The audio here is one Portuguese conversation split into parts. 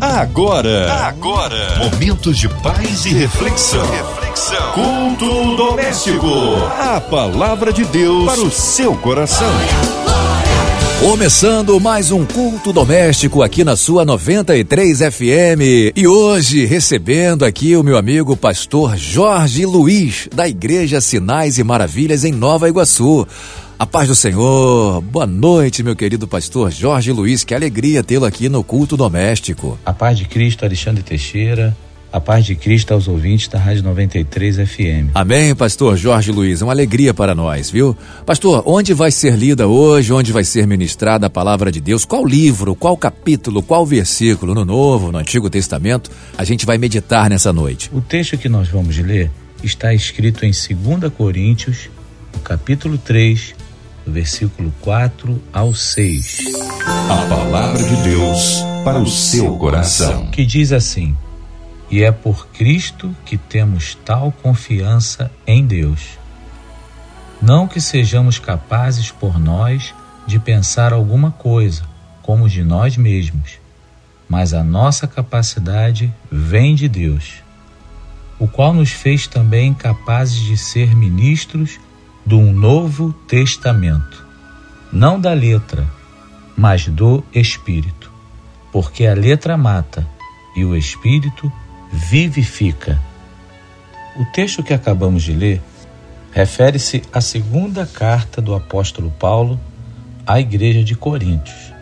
Agora, agora, momentos de paz e reflexão. Reflexão. Culto doméstico. A palavra de Deus para o seu coração. Começando mais um culto doméstico aqui na sua 93 FM. E hoje recebendo aqui o meu amigo pastor Jorge Luiz, da Igreja Sinais e Maravilhas em Nova Iguaçu. A paz do Senhor. Boa noite, meu querido pastor Jorge Luiz. Que alegria tê-lo aqui no culto doméstico. A paz de Cristo, Alexandre Teixeira. A paz de Cristo aos ouvintes da Rádio 93 FM. Amém, pastor Jorge Luiz. É uma alegria para nós, viu? Pastor, onde vai ser lida hoje? Onde vai ser ministrada a palavra de Deus? Qual livro, qual capítulo, qual versículo no Novo, no Antigo Testamento a gente vai meditar nessa noite? O texto que nós vamos ler está escrito em 2 Coríntios, no capítulo 3, do versículo 4 ao 6. A palavra de Deus para o seu coração. Que diz assim: E é por Cristo que temos tal confiança em Deus. Não que sejamos capazes por nós de pensar alguma coisa, como de nós mesmos, mas a nossa capacidade vem de Deus, o qual nos fez também capazes de ser ministros do Novo Testamento, não da letra, mas do Espírito, porque a letra mata e o Espírito vivifica. O texto que acabamos de ler refere-se à segunda carta do apóstolo Paulo à igreja de Coríntios.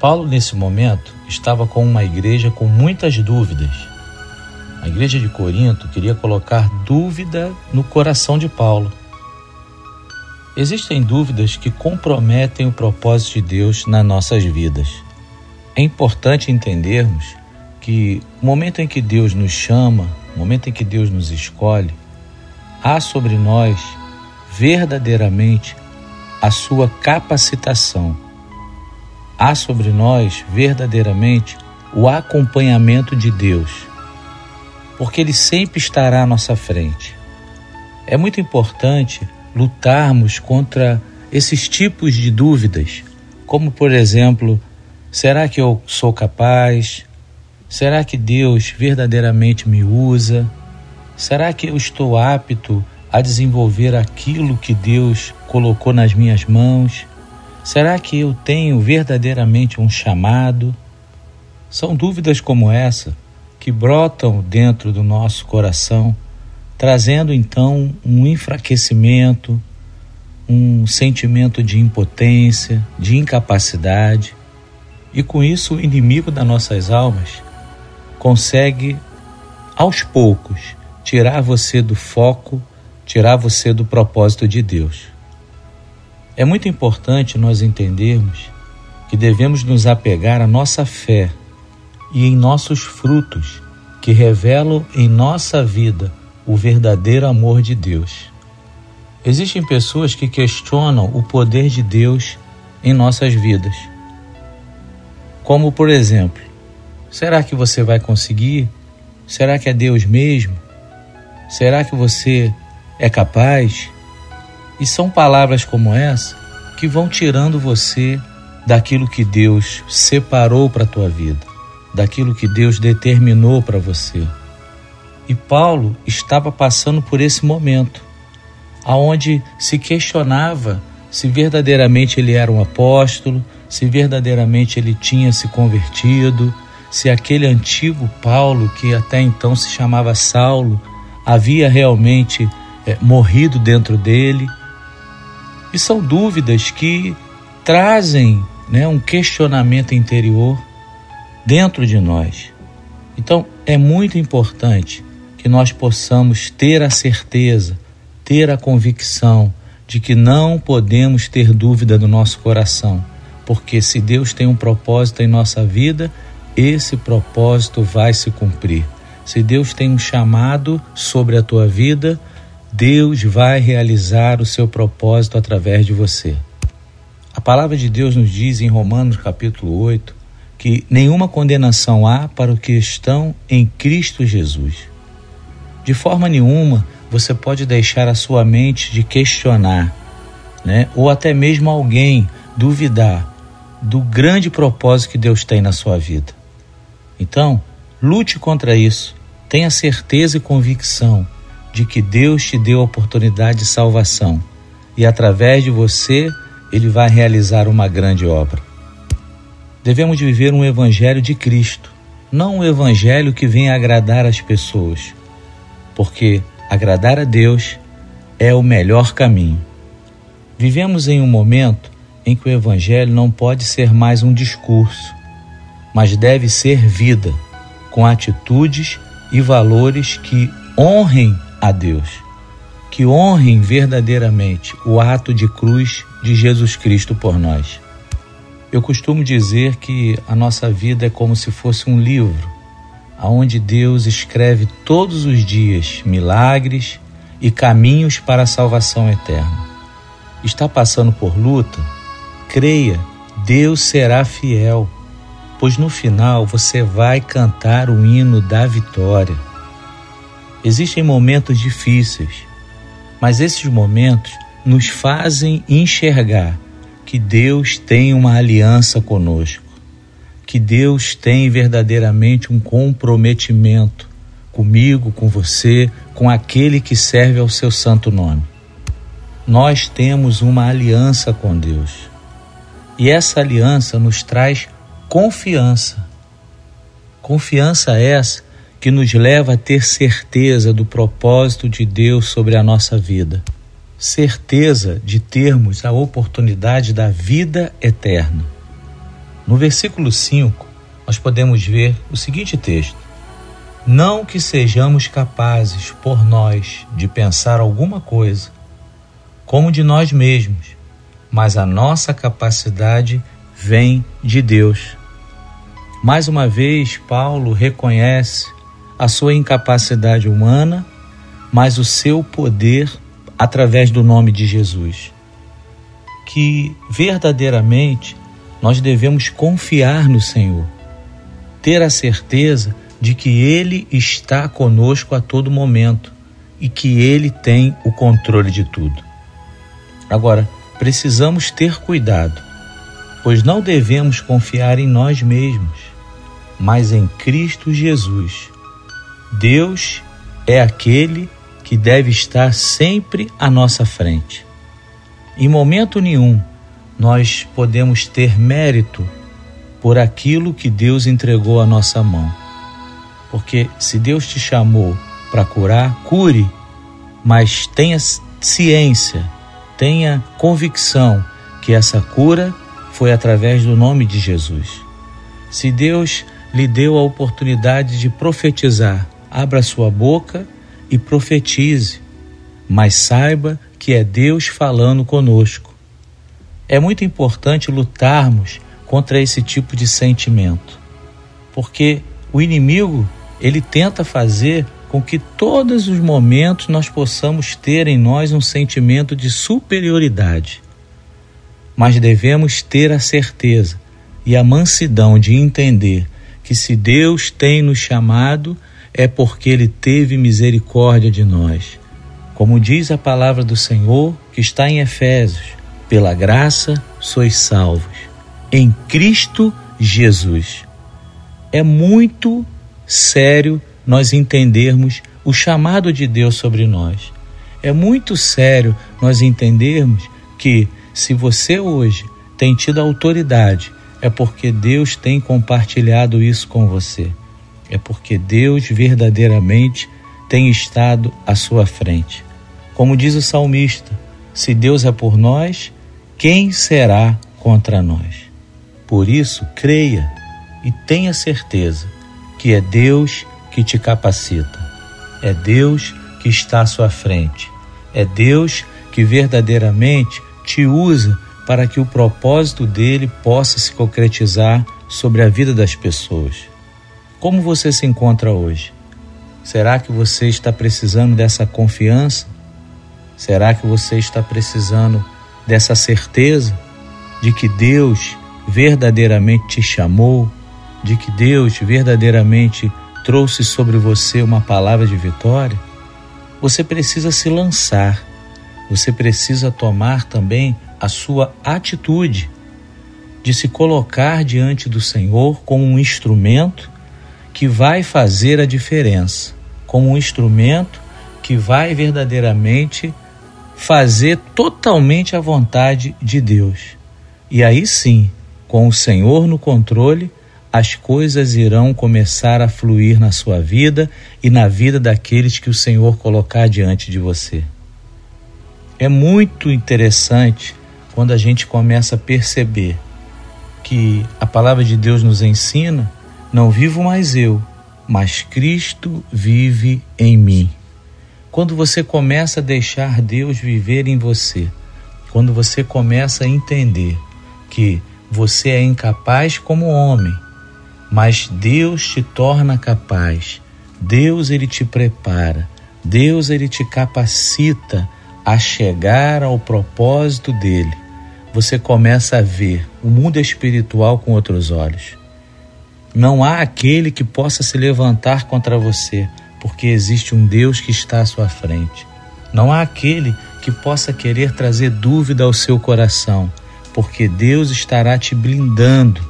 Paulo, nesse momento, estava com uma igreja com muitas dúvidas. A igreja de Corinto queria colocar dúvida no coração de Paulo Existem dúvidas que comprometem o propósito de Deus nas nossas vidas. É importante entendermos que o momento em que Deus nos chama, o momento em que Deus nos escolhe, há sobre nós verdadeiramente a sua capacitação. Há sobre nós verdadeiramente o acompanhamento de Deus, porque Ele sempre estará à nossa frente. É muito importante lutarmos contra esses tipos de dúvidas, como por exemplo, será que eu sou capaz? Será que Deus verdadeiramente me usa? Será que eu estou apto a desenvolver aquilo que Deus colocou nas minhas mãos? Será que eu tenho verdadeiramente um chamado? São dúvidas como essa que brotam dentro do nosso coração trazendo então um enfraquecimento, um sentimento de impotência, de incapacidade. E com isso, o inimigo das nossas almas consegue, aos poucos, tirar você do foco, tirar você do propósito de Deus. É muito importante nós entendermos que devemos nos apegar à nossa fé e em nossos frutos que revelam em nossa vida o verdadeiro amor de Deus. Existem pessoas que questionam o poder de Deus em nossas vidas. Como, por exemplo, será que você vai conseguir? Será que é Deus mesmo? Será que você é capaz? E são palavras como essa que vão tirando você daquilo que Deus separou para a tua vida, daquilo que Deus determinou para você. E Paulo estava passando por esse momento, aonde se questionava se verdadeiramente ele era um apóstolo, se verdadeiramente ele tinha se convertido, se aquele antigo Paulo, que até então se chamava Saulo, havia realmente é, morrido dentro dele. E são dúvidas que trazem né, um questionamento interior dentro de nós. Então é muito importante que nós possamos ter a certeza, ter a convicção de que não podemos ter dúvida no nosso coração, porque se Deus tem um propósito em nossa vida, esse propósito vai se cumprir. Se Deus tem um chamado sobre a tua vida, Deus vai realizar o seu propósito através de você. A palavra de Deus nos diz em Romanos capítulo 8 que nenhuma condenação há para os que estão em Cristo Jesus. De forma nenhuma você pode deixar a sua mente de questionar, né? ou até mesmo alguém duvidar do grande propósito que Deus tem na sua vida. Então, lute contra isso. Tenha certeza e convicção de que Deus te deu a oportunidade de salvação e através de você ele vai realizar uma grande obra. Devemos viver um evangelho de Cristo, não um evangelho que venha agradar as pessoas, porque agradar a Deus é o melhor caminho. Vivemos em um momento em que o evangelho não pode ser mais um discurso, mas deve ser vida, com atitudes e valores que honrem a Deus, que honrem verdadeiramente o ato de cruz de Jesus Cristo por nós. Eu costumo dizer que a nossa vida é como se fosse um livro, aonde Deus escreve todos os dias milagres e caminhos para a salvação eterna. Está passando por luta? Creia, Deus será fiel, pois no final você vai cantar o hino da vitória. Existem momentos difíceis, mas esses momentos nos fazem enxergar que Deus tem uma aliança conosco, que Deus tem verdadeiramente um comprometimento comigo, com você, com aquele que serve ao seu santo nome. Nós temos uma aliança com Deus. E essa aliança nos traz confiança. Confiança essa que nos leva a ter certeza do propósito de Deus sobre a nossa vida certeza de termos a oportunidade da vida eterna. No versículo 5, nós podemos ver o seguinte texto: Não que sejamos capazes por nós de pensar alguma coisa, como de nós mesmos, mas a nossa capacidade vem de Deus. Mais uma vez, Paulo reconhece a sua incapacidade humana, mas o seu poder através do nome de Jesus. Que verdadeiramente nós devemos confiar no Senhor, ter a certeza de que Ele está conosco a todo momento e que Ele tem o controle de tudo. Agora, precisamos ter cuidado, pois não devemos confiar em nós mesmos, mas em Cristo Jesus. Deus é aquele que deve estar sempre à nossa frente. Em momento nenhum nós podemos ter mérito por aquilo que Deus entregou à nossa mão. Porque se Deus te chamou para curar, cure, mas tenha ciência, tenha convicção que essa cura foi através do nome de Jesus. Se Deus lhe deu a oportunidade de profetizar, abra sua boca e profetize, mas saiba que é Deus falando conosco. É muito importante lutarmos contra esse tipo de sentimento, porque o inimigo ele tenta fazer com que todos os momentos nós possamos ter em nós um sentimento de superioridade. Mas devemos ter a certeza e a mansidão de entender que se Deus tem nos chamado, é porque ele teve misericórdia de nós. Como diz a palavra do Senhor, que está em Efésios: pela graça sois salvos, em Cristo Jesus. É muito sério nós entendermos o chamado de Deus sobre nós. É muito sério nós entendermos que se você hoje tem tido autoridade, é porque Deus tem compartilhado isso com você é porque Deus verdadeiramente tem estado à sua frente. Como diz o salmista: se Deus é por nós, quem será contra nós? Por isso, creia e tenha certeza que é Deus que te capacita, é Deus que está à sua frente, é Deus que verdadeiramente te usa para que o propósito dele possa se concretizar sobre a vida das pessoas. Como você se encontra hoje? Será que você está precisando dessa confiança? Será que você está precisando dessa certeza de que Deus verdadeiramente te chamou, de que Deus verdadeiramente trouxe sobre você uma palavra de vitória? Você precisa se lançar, você precisa tomar também a sua atitude de se colocar diante do Senhor como um instrumento que vai fazer a diferença, como um instrumento que vai verdadeiramente fazer totalmente a vontade de Deus. E aí sim, com o Senhor no controle, as coisas irão começar a fluir na sua vida e na vida daqueles que o Senhor colocar diante de você. É muito interessante quando a gente começa a perceber que a palavra de Deus nos ensina: não vivo mais eu, mas Cristo vive em mim. Quando você começa a deixar Deus viver em você, quando você começa a entender que você é incapaz como homem, mas Deus te torna capaz. Deus ele te prepara. Deus ele te capacita a chegar ao propósito dele. Você começa a ver o mundo espiritual com outros olhos. Não há aquele que possa se levantar contra você, porque existe um Deus que está à sua frente. Não há aquele que possa querer trazer dúvida ao seu coração, porque Deus estará te blindando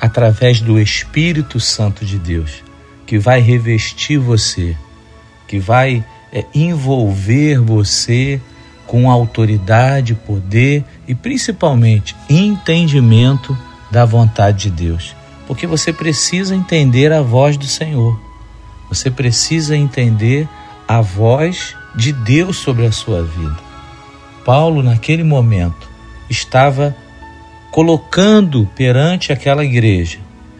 através do Espírito Santo de Deus, que vai revestir você, que vai é, envolver você com autoridade, poder e principalmente entendimento da vontade de Deus. Porque você precisa entender a voz do Senhor. Você precisa entender a voz de Deus sobre a sua vida. Paulo, naquele momento, estava colocando perante aquela igreja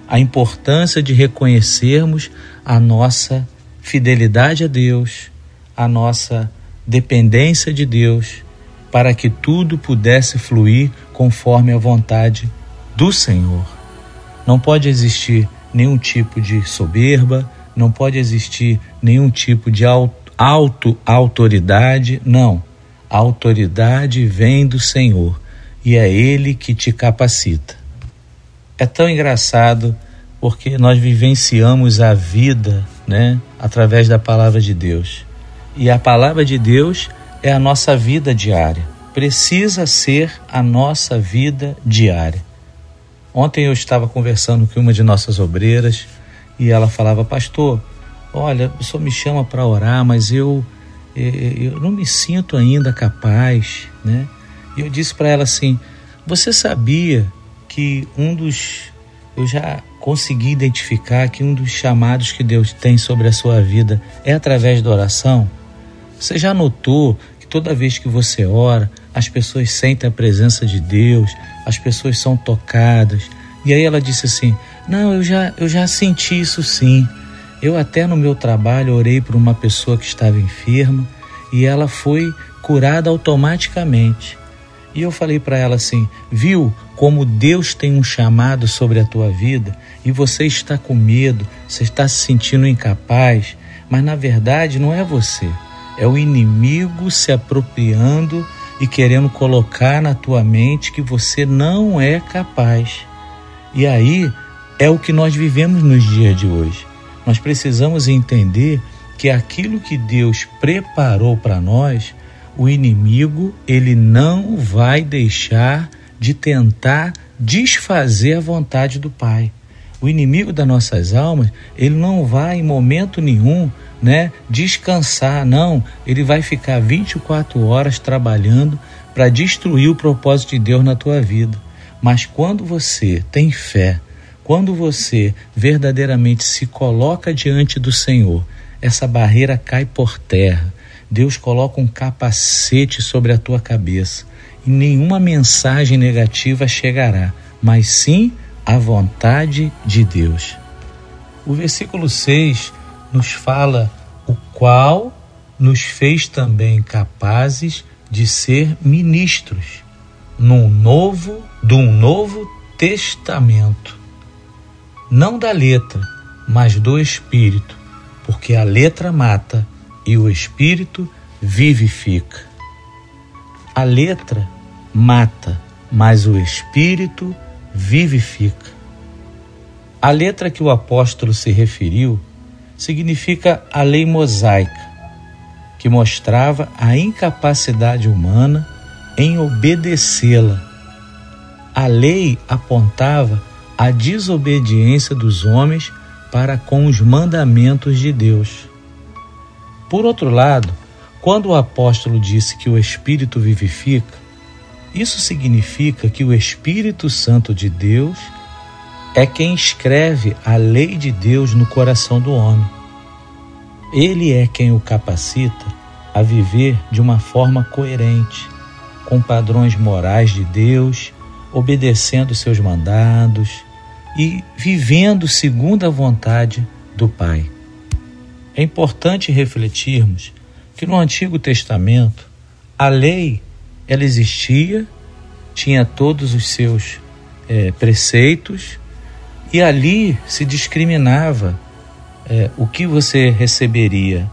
a importância de reconhecermos a nossa fidelidade a Deus, a nossa dependência de Deus, para que tudo pudesse fluir conforme a vontade do Senhor. Não pode existir nenhum tipo de soberba, não pode existir nenhum tipo de auto-autoridade, não. A autoridade vem do Senhor e é Ele que te capacita. É tão engraçado porque nós vivenciamos a vida, né, através da palavra de Deus. E a palavra de Deus é a nossa vida diária. Precisa ser a nossa vida diária. Ontem eu estava conversando com uma de nossas obreiras e ela falava: Pastor, olha, o senhor me chama para orar, mas eu, eu, eu não me sinto ainda capaz, né? E eu disse para ela assim: Você sabia que um dos. Eu já consegui identificar que um dos chamados que Deus tem sobre a sua vida é através da oração? Você já notou que toda vez que você ora, as pessoas sentem a presença de Deus, as pessoas são tocadas. E aí ela disse assim: Não, eu já, eu já senti isso sim. Eu até no meu trabalho orei por uma pessoa que estava enferma e ela foi curada automaticamente. E eu falei para ela assim: viu como Deus tem um chamado sobre a tua vida e você está com medo, você está se sentindo incapaz, mas na verdade não é você, é o inimigo se apropriando e querendo colocar na tua mente que você não é capaz. E aí é o que nós vivemos nos dias de hoje. Nós precisamos entender que aquilo que Deus preparou para nós o inimigo ele não vai deixar de tentar desfazer a vontade do Pai. O inimigo das nossas almas, ele não vai em momento nenhum, né, descansar, não. Ele vai ficar 24 horas trabalhando para destruir o propósito de Deus na tua vida. Mas quando você tem fé, quando você verdadeiramente se coloca diante do Senhor, essa barreira cai por terra Deus coloca um capacete sobre a tua cabeça e nenhuma mensagem negativa chegará, mas sim a vontade de Deus. O versículo 6 nos fala o qual nos fez também capazes de ser ministros num novo, de um novo testamento. Não da letra, mas do espírito, porque a letra mata e o espírito vivifica. A letra mata, mas o espírito vivifica. A letra que o apóstolo se referiu significa a lei mosaica, que mostrava a incapacidade humana em obedecê-la. A lei apontava a desobediência dos homens para com os mandamentos de Deus. Por outro lado, quando o apóstolo disse que o Espírito vivifica, isso significa que o Espírito Santo de Deus é quem escreve a lei de Deus no coração do homem. Ele é quem o capacita a viver de uma forma coerente, com padrões morais de Deus, obedecendo seus mandados e vivendo segundo a vontade do Pai. É importante refletirmos que no Antigo Testamento a lei ela existia, tinha todos os seus é, preceitos e ali se discriminava é, o que você receberia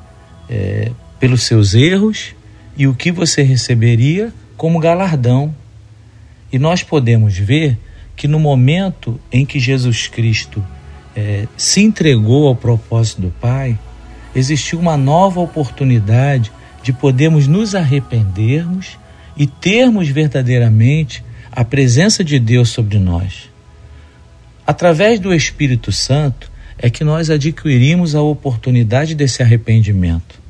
é, pelos seus erros e o que você receberia como galardão. E nós podemos ver que no momento em que Jesus Cristo é, se entregou ao propósito do Pai, existiu uma nova oportunidade de podermos nos arrependermos e termos verdadeiramente a presença de Deus sobre nós. Através do Espírito Santo é que nós adquirimos a oportunidade desse arrependimento.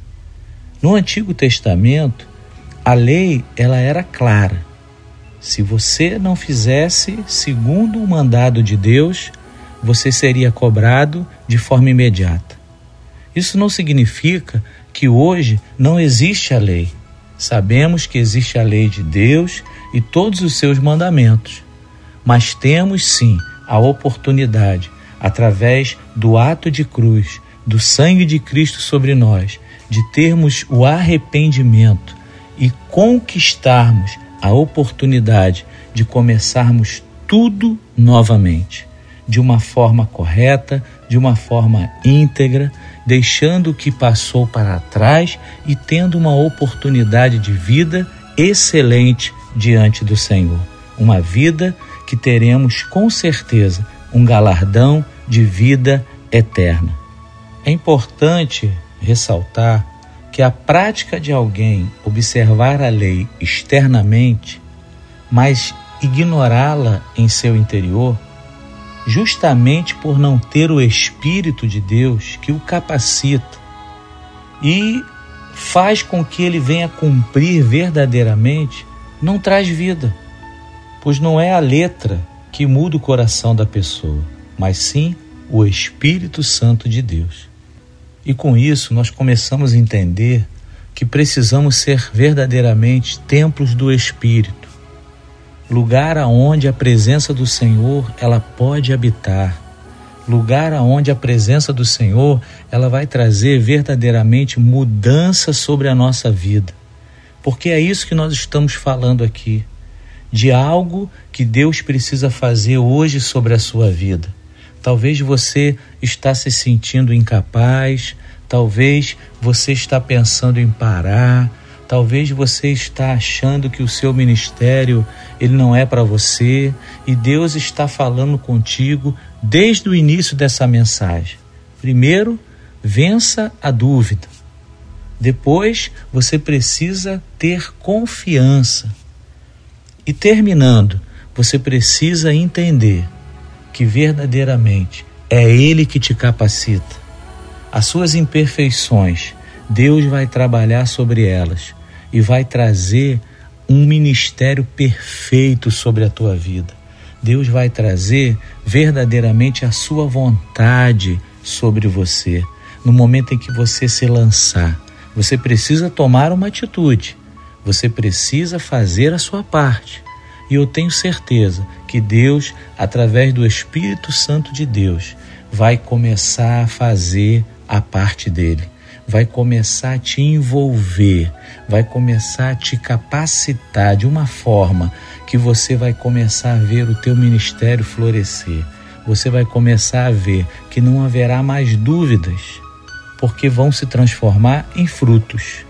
No Antigo Testamento, a lei ela era clara. Se você não fizesse segundo o mandado de Deus, você seria cobrado de forma imediata. Isso não significa que hoje não existe a lei. Sabemos que existe a lei de Deus e todos os seus mandamentos, mas temos sim a oportunidade, através do ato de cruz, do sangue de Cristo sobre nós, de termos o arrependimento e conquistarmos a oportunidade de começarmos tudo novamente, de uma forma correta, de uma forma íntegra, deixando o que passou para trás e tendo uma oportunidade de vida excelente diante do Senhor. Uma vida que teremos com certeza um galardão de vida eterna. É importante ressaltar que a prática de alguém observar a lei externamente, mas ignorá-la em seu interior, justamente por não ter o Espírito de Deus que o capacita e faz com que ele venha cumprir verdadeiramente, não traz vida, pois não é a letra que muda o coração da pessoa, mas sim o Espírito Santo de Deus. E com isso nós começamos a entender que precisamos ser verdadeiramente templos do Espírito, lugar aonde a presença do Senhor ela pode habitar, lugar aonde a presença do Senhor ela vai trazer verdadeiramente mudança sobre a nossa vida. Porque é isso que nós estamos falando aqui, de algo que Deus precisa fazer hoje sobre a sua vida. Talvez você está se sentindo incapaz, talvez você está pensando em parar, Talvez você está achando que o seu ministério ele não é para você e Deus está falando contigo desde o início dessa mensagem. Primeiro, vença a dúvida. Depois, você precisa ter confiança. E terminando, você precisa entender que verdadeiramente é Ele que te capacita. As suas imperfeições Deus vai trabalhar sobre elas e vai trazer um ministério perfeito sobre a tua vida. Deus vai trazer verdadeiramente a sua vontade sobre você. No momento em que você se lançar, você precisa tomar uma atitude, você precisa fazer a sua parte. E eu tenho certeza que Deus, através do Espírito Santo de Deus, vai começar a fazer a parte dele vai começar a te envolver, vai começar a te capacitar de uma forma que você vai começar a ver o teu ministério florescer. Você vai começar a ver que não haverá mais dúvidas, porque vão se transformar em frutos.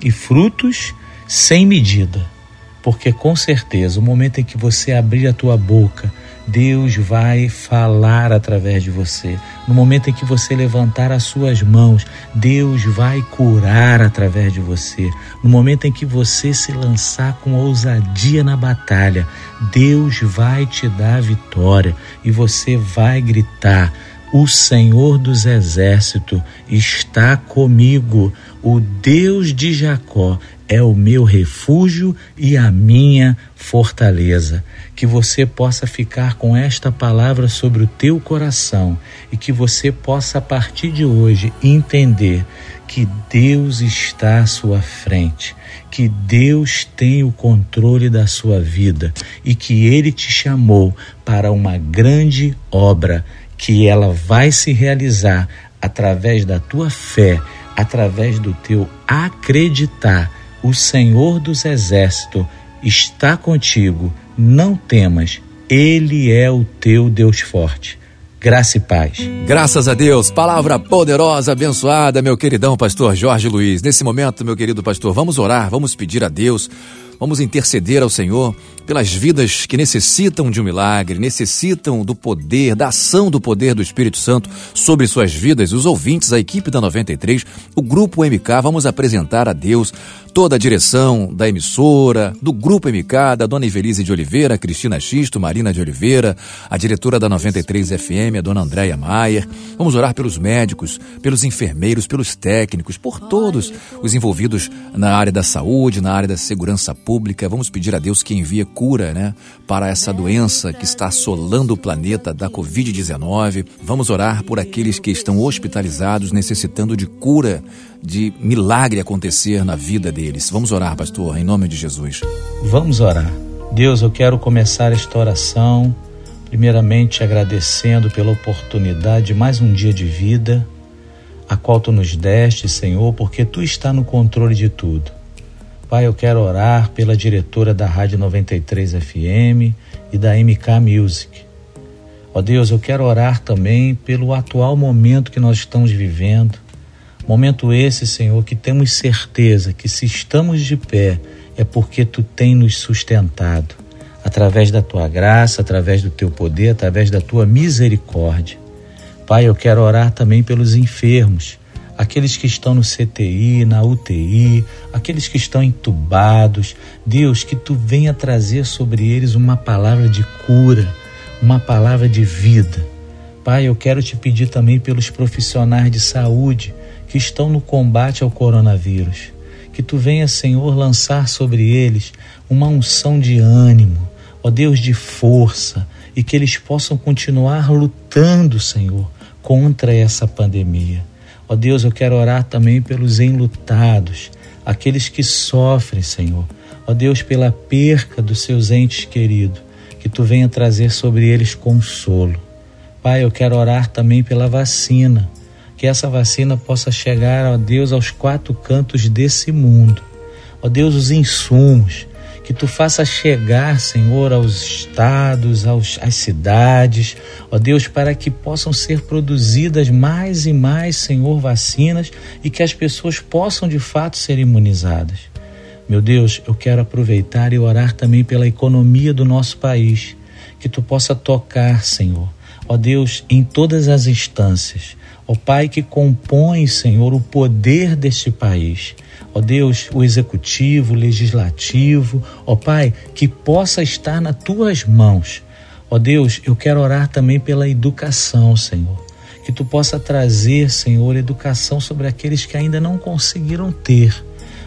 E frutos sem medida. Porque com certeza, o momento em que você abrir a tua boca Deus vai falar através de você. No momento em que você levantar as suas mãos, Deus vai curar através de você. No momento em que você se lançar com ousadia na batalha, Deus vai te dar vitória e você vai gritar: O Senhor dos Exércitos está comigo, o Deus de Jacó é o meu refúgio e a minha fortaleza. Que você possa ficar com esta palavra sobre o teu coração e que você possa, a partir de hoje, entender que Deus está à sua frente, que Deus tem o controle da sua vida e que Ele te chamou para uma grande obra, que ela vai se realizar através da tua fé, através do teu acreditar o Senhor dos Exércitos está contigo, não temas, Ele é o teu Deus forte. Graça e paz. Graças a Deus, palavra poderosa, abençoada, meu queridão pastor Jorge Luiz. Nesse momento, meu querido pastor, vamos orar, vamos pedir a Deus, vamos interceder ao Senhor pelas vidas que necessitam de um milagre, necessitam do poder, da ação do poder do Espírito Santo sobre suas vidas. Os ouvintes, a equipe da 93, o grupo MK, vamos apresentar a Deus toda a direção da emissora, do Grupo MK, da dona Ivelise de Oliveira, Cristina Xisto, Marina de Oliveira, a diretora da 93 FM, a dona Andréia Maier. Vamos orar pelos médicos, pelos enfermeiros, pelos técnicos, por todos os envolvidos na área da saúde, na área da segurança pública. Vamos pedir a Deus que envie cura né, para essa doença que está assolando o planeta da Covid-19. Vamos orar por aqueles que estão hospitalizados, necessitando de cura de milagre acontecer na vida deles. Vamos orar, pastor, em nome de Jesus. Vamos orar. Deus, eu quero começar esta oração, primeiramente agradecendo pela oportunidade de mais um dia de vida, a qual tu nos deste, Senhor, porque tu está no controle de tudo. Pai, eu quero orar pela diretora da Rádio 93 FM e da MK Music. Ó Deus, eu quero orar também pelo atual momento que nós estamos vivendo Momento esse, Senhor, que temos certeza que se estamos de pé é porque tu tem nos sustentado através da tua graça, através do teu poder, através da tua misericórdia. Pai, eu quero orar também pelos enfermos, aqueles que estão no CTI, na UTI, aqueles que estão entubados. Deus, que tu venha trazer sobre eles uma palavra de cura, uma palavra de vida. Pai, eu quero te pedir também pelos profissionais de saúde que estão no combate ao coronavírus. Que tu venha, Senhor, lançar sobre eles uma unção de ânimo, ó Deus, de força, e que eles possam continuar lutando, Senhor, contra essa pandemia. Ó Deus, eu quero orar também pelos enlutados, aqueles que sofrem, Senhor. Ó Deus, pela perca dos seus entes queridos, que tu venha trazer sobre eles consolo. Pai, eu quero orar também pela vacina, que essa vacina possa chegar, ó Deus, aos quatro cantos desse mundo. Ó Deus, os insumos, que tu faça chegar, Senhor, aos estados, aos, às cidades, ó Deus, para que possam ser produzidas mais e mais, Senhor, vacinas e que as pessoas possam de fato ser imunizadas. Meu Deus, eu quero aproveitar e orar também pela economia do nosso país, que tu possa tocar, Senhor, ó Deus, em todas as instâncias ó Pai que compõe, Senhor, o poder deste país. Ó Deus, o executivo, o legislativo, ó Pai, que possa estar nas tuas mãos. Ó Deus, eu quero orar também pela educação, Senhor. Que tu possa trazer, Senhor, educação sobre aqueles que ainda não conseguiram ter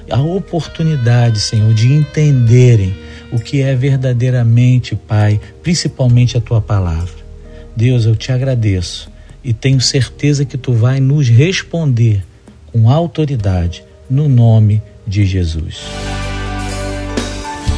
a oportunidade, Senhor, de entenderem o que é verdadeiramente, Pai, principalmente a tua palavra. Deus, eu te agradeço e tenho certeza que tu vai nos responder com autoridade no nome de Jesus.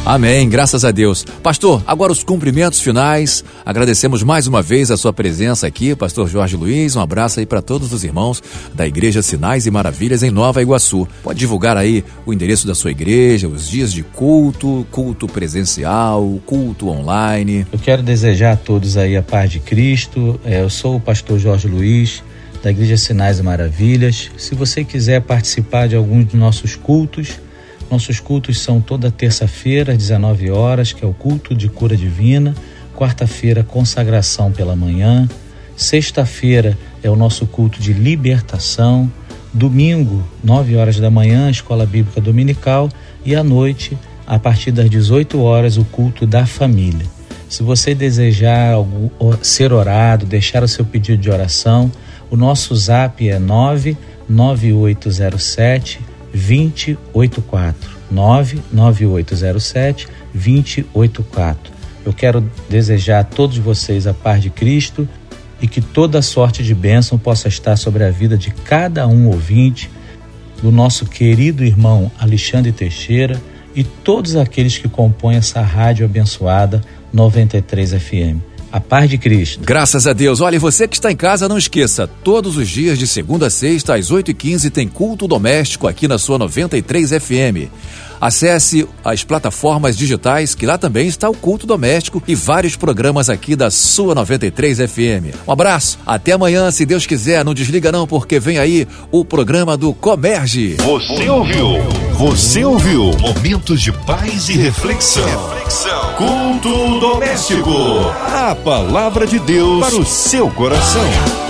Amém, graças a Deus. Pastor, agora os cumprimentos finais. Agradecemos mais uma vez a sua presença aqui, Pastor Jorge Luiz. Um abraço aí para todos os irmãos da Igreja Sinais e Maravilhas em Nova Iguaçu. Pode divulgar aí o endereço da sua igreja, os dias de culto, culto presencial, culto online. Eu quero desejar a todos aí a paz de Cristo. É, eu sou o Pastor Jorge Luiz da Igreja Sinais e Maravilhas. Se você quiser participar de algum dos nossos cultos, nossos cultos são toda terça-feira, às 19 horas, que é o culto de cura divina. Quarta-feira, consagração pela manhã. Sexta-feira é o nosso culto de libertação. Domingo, 9 horas da manhã, escola bíblica dominical. E à noite, a partir das 18 horas, o culto da família. Se você desejar ser orado, deixar o seu pedido de oração, o nosso zap é 99807 2084. 99807 2084. Eu quero desejar a todos vocês a paz de Cristo e que toda sorte de bênção possa estar sobre a vida de cada um ouvinte, do nosso querido irmão Alexandre Teixeira e todos aqueles que compõem essa rádio abençoada 93 FM. A paz de Cristo. Graças a Deus. Olha, você que está em casa, não esqueça, todos os dias de segunda a sexta, às 8h15, tem culto doméstico aqui na sua 93 FM. Acesse as plataformas digitais, que lá também está o culto doméstico e vários programas aqui da sua 93 FM. Um abraço, até amanhã, se Deus quiser. Não desliga não, porque vem aí o programa do Comerge. Você ouviu? Você ouviu? Momentos de paz e reflexão. reflexão. Culto doméstico. A palavra de Deus para o seu coração.